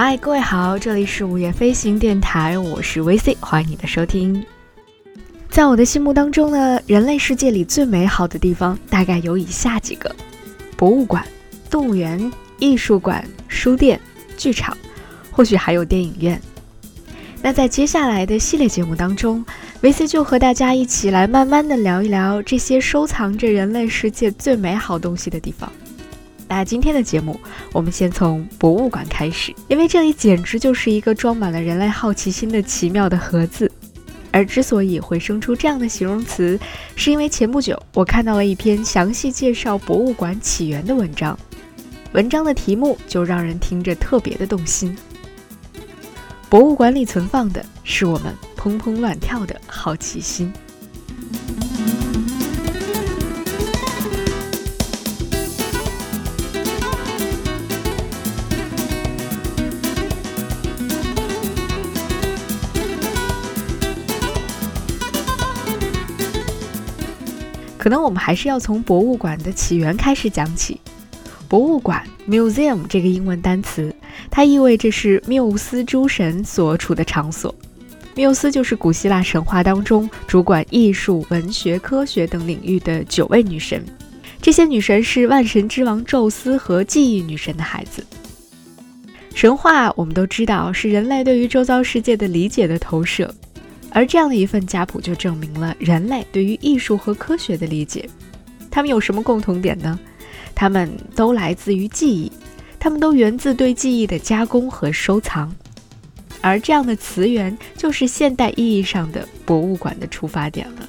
嗨，各位好，这里是午夜飞行电台，我是 VC，欢迎你的收听。在我的心目当中呢，人类世界里最美好的地方大概有以下几个：博物馆、动物园、艺术馆、书店、剧场，或许还有电影院。那在接下来的系列节目当中，VC 就和大家一起来慢慢的聊一聊这些收藏着人类世界最美好东西的地方。那今天的节目，我们先从博物馆开始，因为这里简直就是一个装满了人类好奇心的奇妙的盒子。而之所以会生出这样的形容词，是因为前不久我看到了一篇详细介绍博物馆起源的文章，文章的题目就让人听着特别的动心。博物馆里存放的是我们砰砰乱跳的好奇心。可能我们还是要从博物馆的起源开始讲起。博物馆 （museum） 这个英文单词，它意味着是缪斯诸神所处的场所。缪斯就是古希腊神话当中主管艺术、文学、科学等领域的九位女神。这些女神是万神之王宙斯和记忆女神的孩子。神话我们都知道是人类对于周遭世界的理解的投射。而这样的一份家谱就证明了人类对于艺术和科学的理解。他们有什么共同点呢？他们都来自于记忆，他们都源自对记忆的加工和收藏。而这样的词源就是现代意义上的博物馆的出发点了。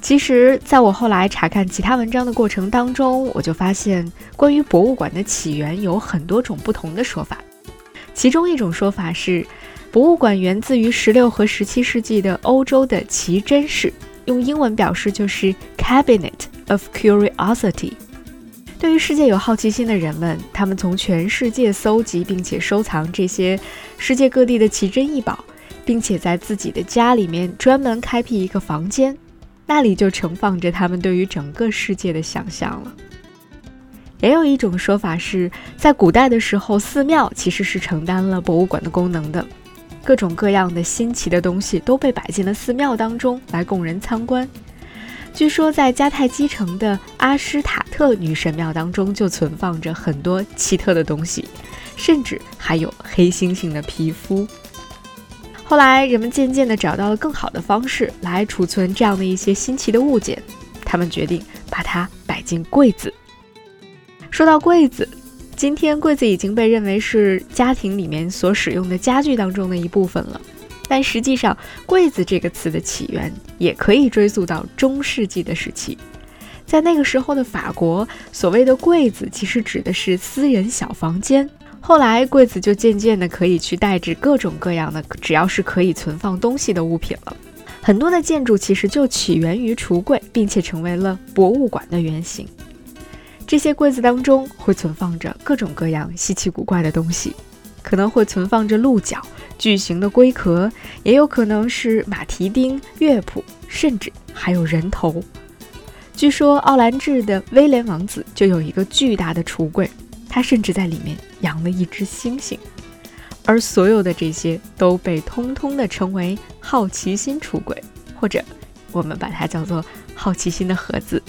其实，在我后来查看其他文章的过程当中，我就发现关于博物馆的起源有很多种不同的说法。其中一种说法是。博物馆源自于十六和十七世纪的欧洲的奇珍室，用英文表示就是 Cabinet of Curiosity。对于世界有好奇心的人们，他们从全世界搜集并且收藏这些世界各地的奇珍异宝，并且在自己的家里面专门开辟一个房间，那里就盛放着他们对于整个世界的想象了。也有一种说法是在古代的时候，寺庙其实是承担了博物馆的功能的。各种各样的新奇的东西都被摆进了寺庙当中来供人参观。据说，在迦太基城的阿施塔特女神庙当中，就存放着很多奇特的东西，甚至还有黑猩猩的皮肤。后来，人们渐渐地找到了更好的方式来储存这样的一些新奇的物件，他们决定把它摆进柜子。说到柜子。今天柜子已经被认为是家庭里面所使用的家具当中的一部分了，但实际上“柜子”这个词的起源也可以追溯到中世纪的时期。在那个时候的法国，所谓的柜子其实指的是私人小房间。后来，柜子就渐渐的可以去代指各种各样的只要是可以存放东西的物品了。很多的建筑其实就起源于橱柜，并且成为了博物馆的原型。这些柜子当中会存放着各种各样稀奇古怪的东西，可能会存放着鹿角、巨型的龟壳，也有可能是马蹄钉、乐谱，甚至还有人头。据说奥兰治的威廉王子就有一个巨大的橱柜，他甚至在里面养了一只猩猩。而所有的这些都被通通的称为好奇心橱柜，或者我们把它叫做好奇心的盒子。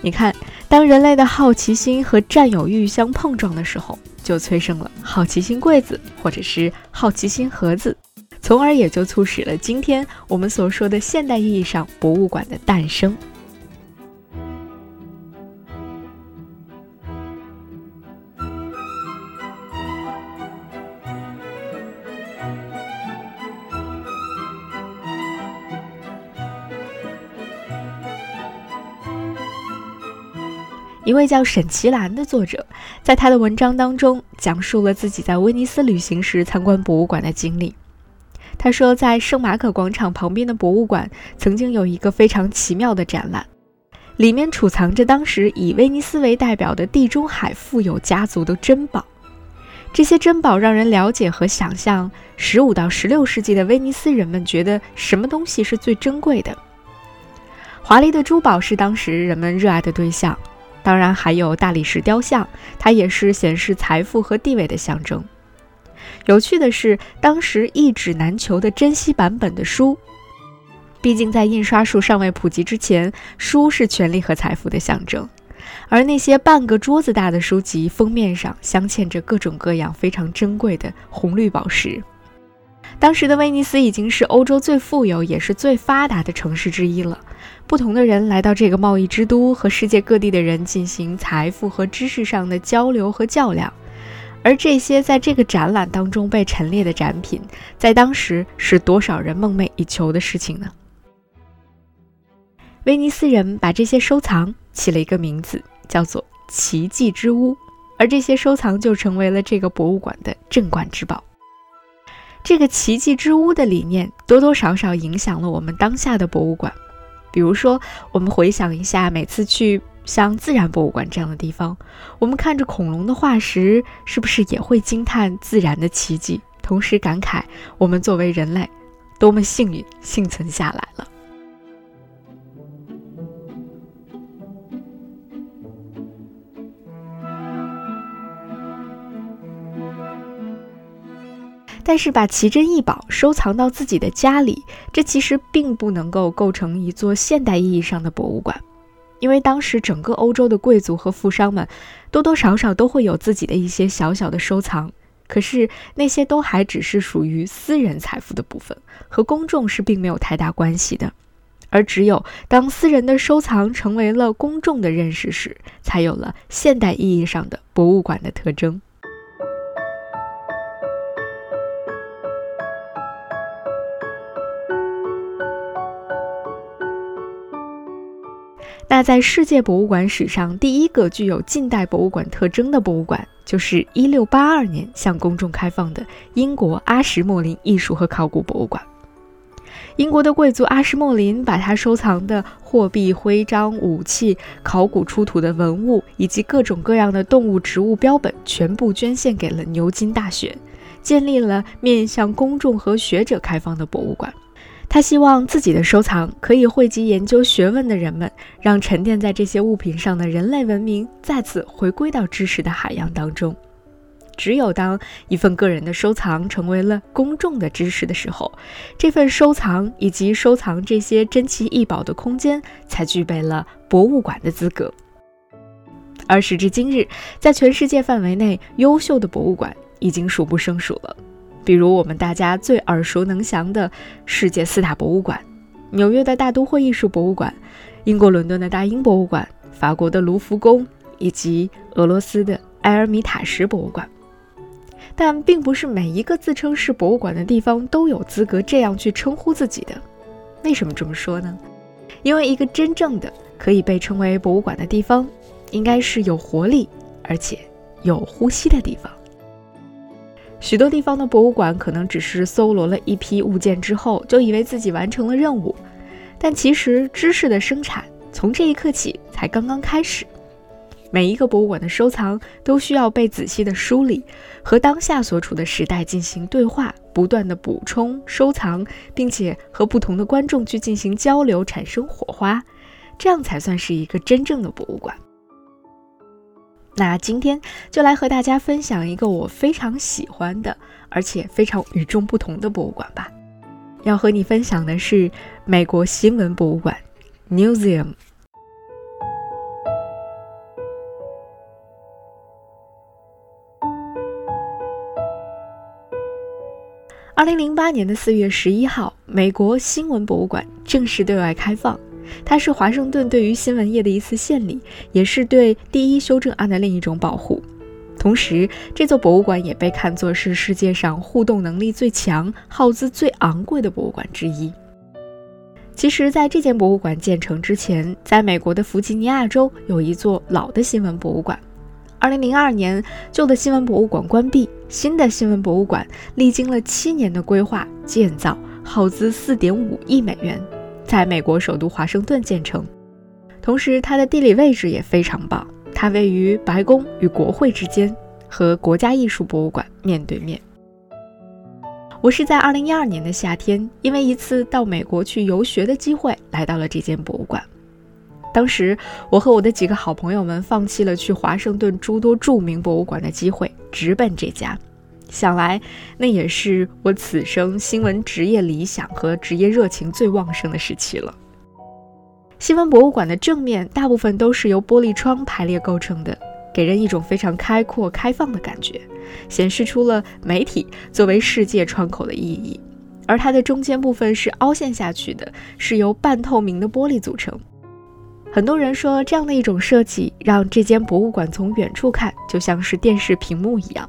你看。当人类的好奇心和占有欲相碰撞的时候，就催生了好奇心柜子，或者是好奇心盒子，从而也就促使了今天我们所说的现代意义上博物馆的诞生。一位叫沈其兰的作者，在他的文章当中讲述了自己在威尼斯旅行时参观博物馆的经历。他说，在圣马可广场旁边的博物馆曾经有一个非常奇妙的展览，里面储藏着当时以威尼斯为代表的地中海富有家族的珍宝。这些珍宝让人了解和想象十五到十六世纪的威尼斯人们觉得什么东西是最珍贵的。华丽的珠宝是当时人们热爱的对象。当然还有大理石雕像，它也是显示财富和地位的象征。有趣的是，当时一纸难求的珍稀版本的书，毕竟在印刷术尚未普及之前，书是权力和财富的象征。而那些半个桌子大的书籍，封面上镶嵌着各种各样非常珍贵的红绿宝石。当时的威尼斯已经是欧洲最富有也是最发达的城市之一了。不同的人来到这个贸易之都，和世界各地的人进行财富和知识上的交流和较量。而这些在这个展览当中被陈列的展品，在当时是多少人梦寐以求的事情呢？威尼斯人把这些收藏起了一个名字，叫做“奇迹之屋”，而这些收藏就成为了这个博物馆的镇馆之宝。这个“奇迹之屋”的理念多多少少影响了我们当下的博物馆。比如说，我们回想一下，每次去像自然博物馆这样的地方，我们看着恐龙的化石，是不是也会惊叹自然的奇迹，同时感慨我们作为人类多么幸运，幸存下来了？但是把奇珍异宝收藏到自己的家里，这其实并不能够构成一座现代意义上的博物馆，因为当时整个欧洲的贵族和富商们多多少少都会有自己的一些小小的收藏，可是那些都还只是属于私人财富的部分，和公众是并没有太大关系的。而只有当私人的收藏成为了公众的认识时，才有了现代意义上的博物馆的特征。那在世界博物馆史上，第一个具有近代博物馆特征的博物馆，就是1682年向公众开放的英国阿什莫林艺术和考古博物馆。英国的贵族阿什莫林把他收藏的货币、徽章、武器、考古出土的文物以及各种各样的动物、植物标本，全部捐献给了牛津大学，建立了面向公众和学者开放的博物馆。他希望自己的收藏可以汇集研究学问的人们，让沉淀在这些物品上的人类文明再次回归到知识的海洋当中。只有当一份个人的收藏成为了公众的知识的时候，这份收藏以及收藏这些珍奇异宝的空间才具备了博物馆的资格。而时至今日，在全世界范围内，优秀的博物馆已经数不胜数了。比如我们大家最耳熟能详的世界四大博物馆：纽约的大都会艺术博物馆、英国伦敦的大英博物馆、法国的卢浮宫以及俄罗斯的埃尔米塔什博物馆。但并不是每一个自称是博物馆的地方都有资格这样去称呼自己的。为什么这么说呢？因为一个真正的可以被称为博物馆的地方，应该是有活力而且有呼吸的地方。许多地方的博物馆可能只是搜罗了一批物件之后，就以为自己完成了任务，但其实知识的生产从这一刻起才刚刚开始。每一个博物馆的收藏都需要被仔细的梳理，和当下所处的时代进行对话，不断的补充收藏，并且和不同的观众去进行交流，产生火花，这样才算是一个真正的博物馆。那今天就来和大家分享一个我非常喜欢的，而且非常与众不同的博物馆吧。要和你分享的是美国新闻博物馆 （Museum）。二零零八年的四月十一号，美国新闻博物馆正式对外开放。它是华盛顿对于新闻业的一次献礼，也是对第一修正案的另一种保护。同时，这座博物馆也被看作是世界上互动能力最强、耗资最昂贵的博物馆之一。其实，在这件博物馆建成之前，在美国的弗吉尼亚州有一座老的新闻博物馆。2002年，旧的新闻博物馆关闭，新的新闻博物馆历经了七年的规划建造，耗资4.5亿美元。在美国首都华盛顿建成，同时它的地理位置也非常棒，它位于白宫与国会之间，和国家艺术博物馆面对面。我是在二零一二年的夏天，因为一次到美国去游学的机会，来到了这间博物馆。当时我和我的几个好朋友们放弃了去华盛顿诸多著名博物馆的机会，直奔这家。想来，那也是我此生新闻职业理想和职业热情最旺盛的时期了。新闻博物馆的正面大部分都是由玻璃窗排列构成的，给人一种非常开阔、开放的感觉，显示出了媒体作为世界窗口的意义。而它的中间部分是凹陷下去的，是由半透明的玻璃组成。很多人说，这样的一种设计让这间博物馆从远处看就像是电视屏幕一样。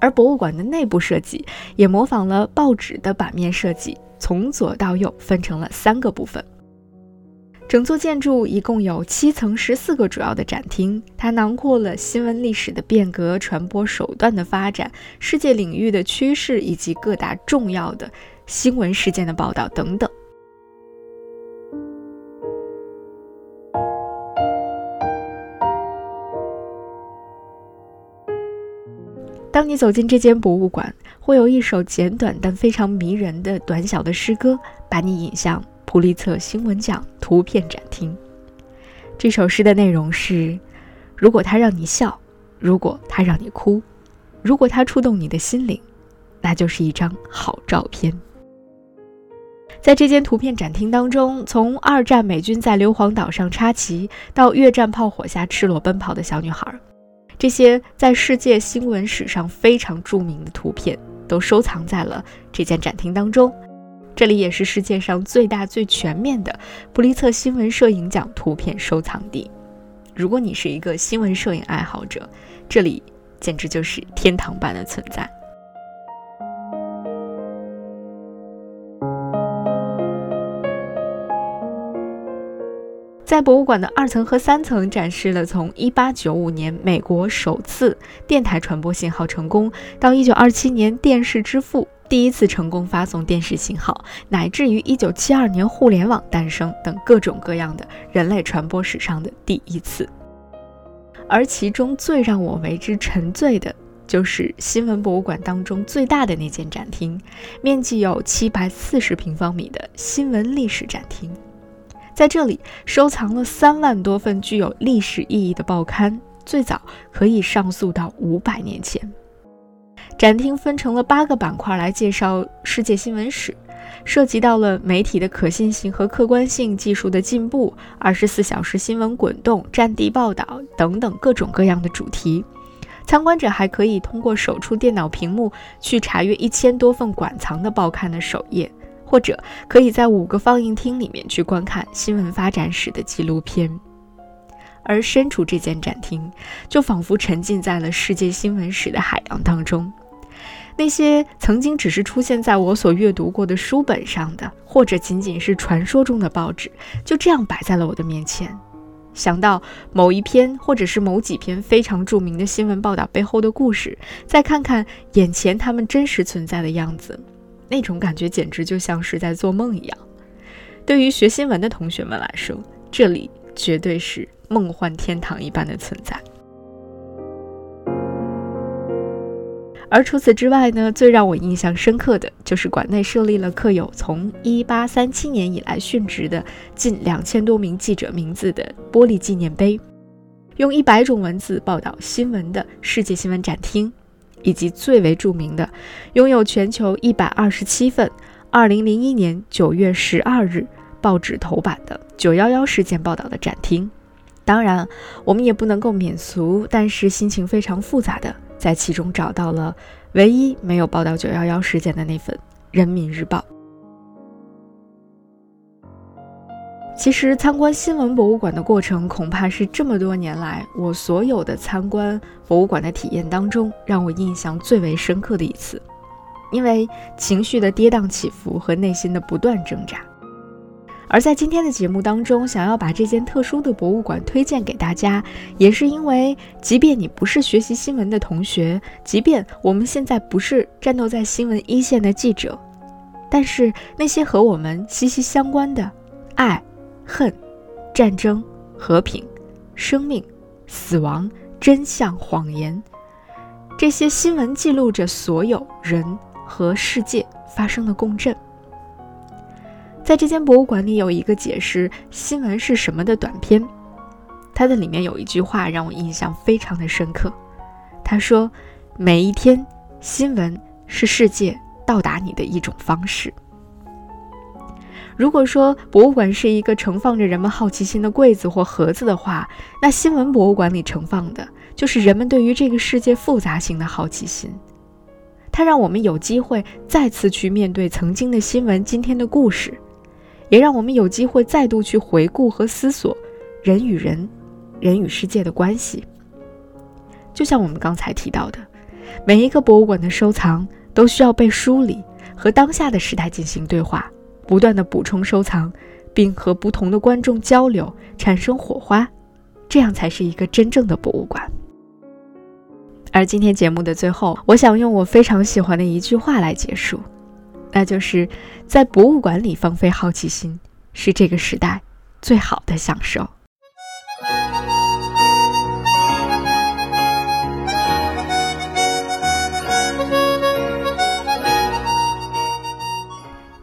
而博物馆的内部设计也模仿了报纸的版面设计，从左到右分成了三个部分。整座建筑一共有七层、十四个主要的展厅，它囊括了新闻历史的变革、传播手段的发展、世界领域的趋势以及各大重要的新闻事件的报道等等。当你走进这间博物馆，会有一首简短但非常迷人的短小的诗歌，把你引向普利策新闻奖图片展厅。这首诗的内容是：如果它让你笑，如果它让你哭，如果它触动你的心灵，那就是一张好照片。在这间图片展厅当中，从二战美军在硫磺岛上插旗，到越战炮火下赤裸奔跑的小女孩。这些在世界新闻史上非常著名的图片都收藏在了这间展厅当中。这里也是世界上最大、最全面的布利策新闻摄影奖图片收藏地。如果你是一个新闻摄影爱好者，这里简直就是天堂般的存在。在博物馆的二层和三层展示了从1895年美国首次电台传播信号成功，到1927年电视之父第一次成功发送电视信号，乃至于1972年互联网诞生等各种各样的人类传播史上的第一次。而其中最让我为之沉醉的，就是新闻博物馆当中最大的那间展厅，面积有740平方米的新闻历史展厅。在这里收藏了三万多份具有历史意义的报刊，最早可以上溯到五百年前。展厅分成了八个板块来介绍世界新闻史，涉及到了媒体的可信性和客观性、技术的进步、二十四小时新闻滚动、战地报道等等各种各样的主题。参观者还可以通过手触电脑屏幕去查阅一千多份馆藏的报刊的首页。或者可以在五个放映厅里面去观看新闻发展史的纪录片，而身处这间展厅，就仿佛沉浸在了世界新闻史的海洋当中。那些曾经只是出现在我所阅读过的书本上的，或者仅仅是传说中的报纸，就这样摆在了我的面前。想到某一篇或者是某几篇非常著名的新闻报道背后的故事，再看看眼前他们真实存在的样子。那种感觉简直就像是在做梦一样。对于学新闻的同学们来说，这里绝对是梦幻天堂一般的存在。而除此之外呢，最让我印象深刻的就是馆内设立了刻有从1837年以来殉职的近两千多名记者名字的玻璃纪念碑，用一百种文字报道新闻的世界新闻展厅。以及最为著名的，拥有全球一百二十七份二零零一年九月十二日报纸头版的九幺幺事件报道的展厅。当然，我们也不能够免俗，但是心情非常复杂的，在其中找到了唯一没有报道九幺幺事件的那份《人民日报》。其实参观新闻博物馆的过程，恐怕是这么多年来我所有的参观博物馆的体验当中，让我印象最为深刻的一次。因为情绪的跌宕起伏和内心的不断挣扎。而在今天的节目当中，想要把这间特殊的博物馆推荐给大家，也是因为，即便你不是学习新闻的同学，即便我们现在不是战斗在新闻一线的记者，但是那些和我们息息相关的爱。恨、战争、和平、生命、死亡、真相、谎言，这些新闻记录着所有人和世界发生的共振。在这间博物馆里有一个解释新闻是什么的短片，它的里面有一句话让我印象非常的深刻。他说：“每一天，新闻是世界到达你的一种方式。”如果说博物馆是一个盛放着人们好奇心的柜子或盒子的话，那新闻博物馆里盛放的就是人们对于这个世界复杂性的好奇心。它让我们有机会再次去面对曾经的新闻、今天的故事，也让我们有机会再度去回顾和思索人与人、人与世界的关系。就像我们刚才提到的，每一个博物馆的收藏都需要被梳理，和当下的时代进行对话。不断的补充收藏，并和不同的观众交流，产生火花，这样才是一个真正的博物馆。而今天节目的最后，我想用我非常喜欢的一句话来结束，那就是在博物馆里放飞好奇心，是这个时代最好的享受。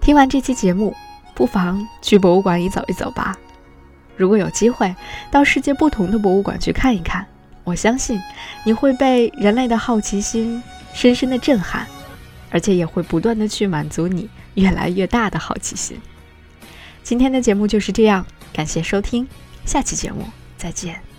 听完这期节目，不妨去博物馆里走一走吧。如果有机会到世界不同的博物馆去看一看，我相信你会被人类的好奇心深深的震撼，而且也会不断的去满足你越来越大的好奇心。今天的节目就是这样，感谢收听，下期节目再见。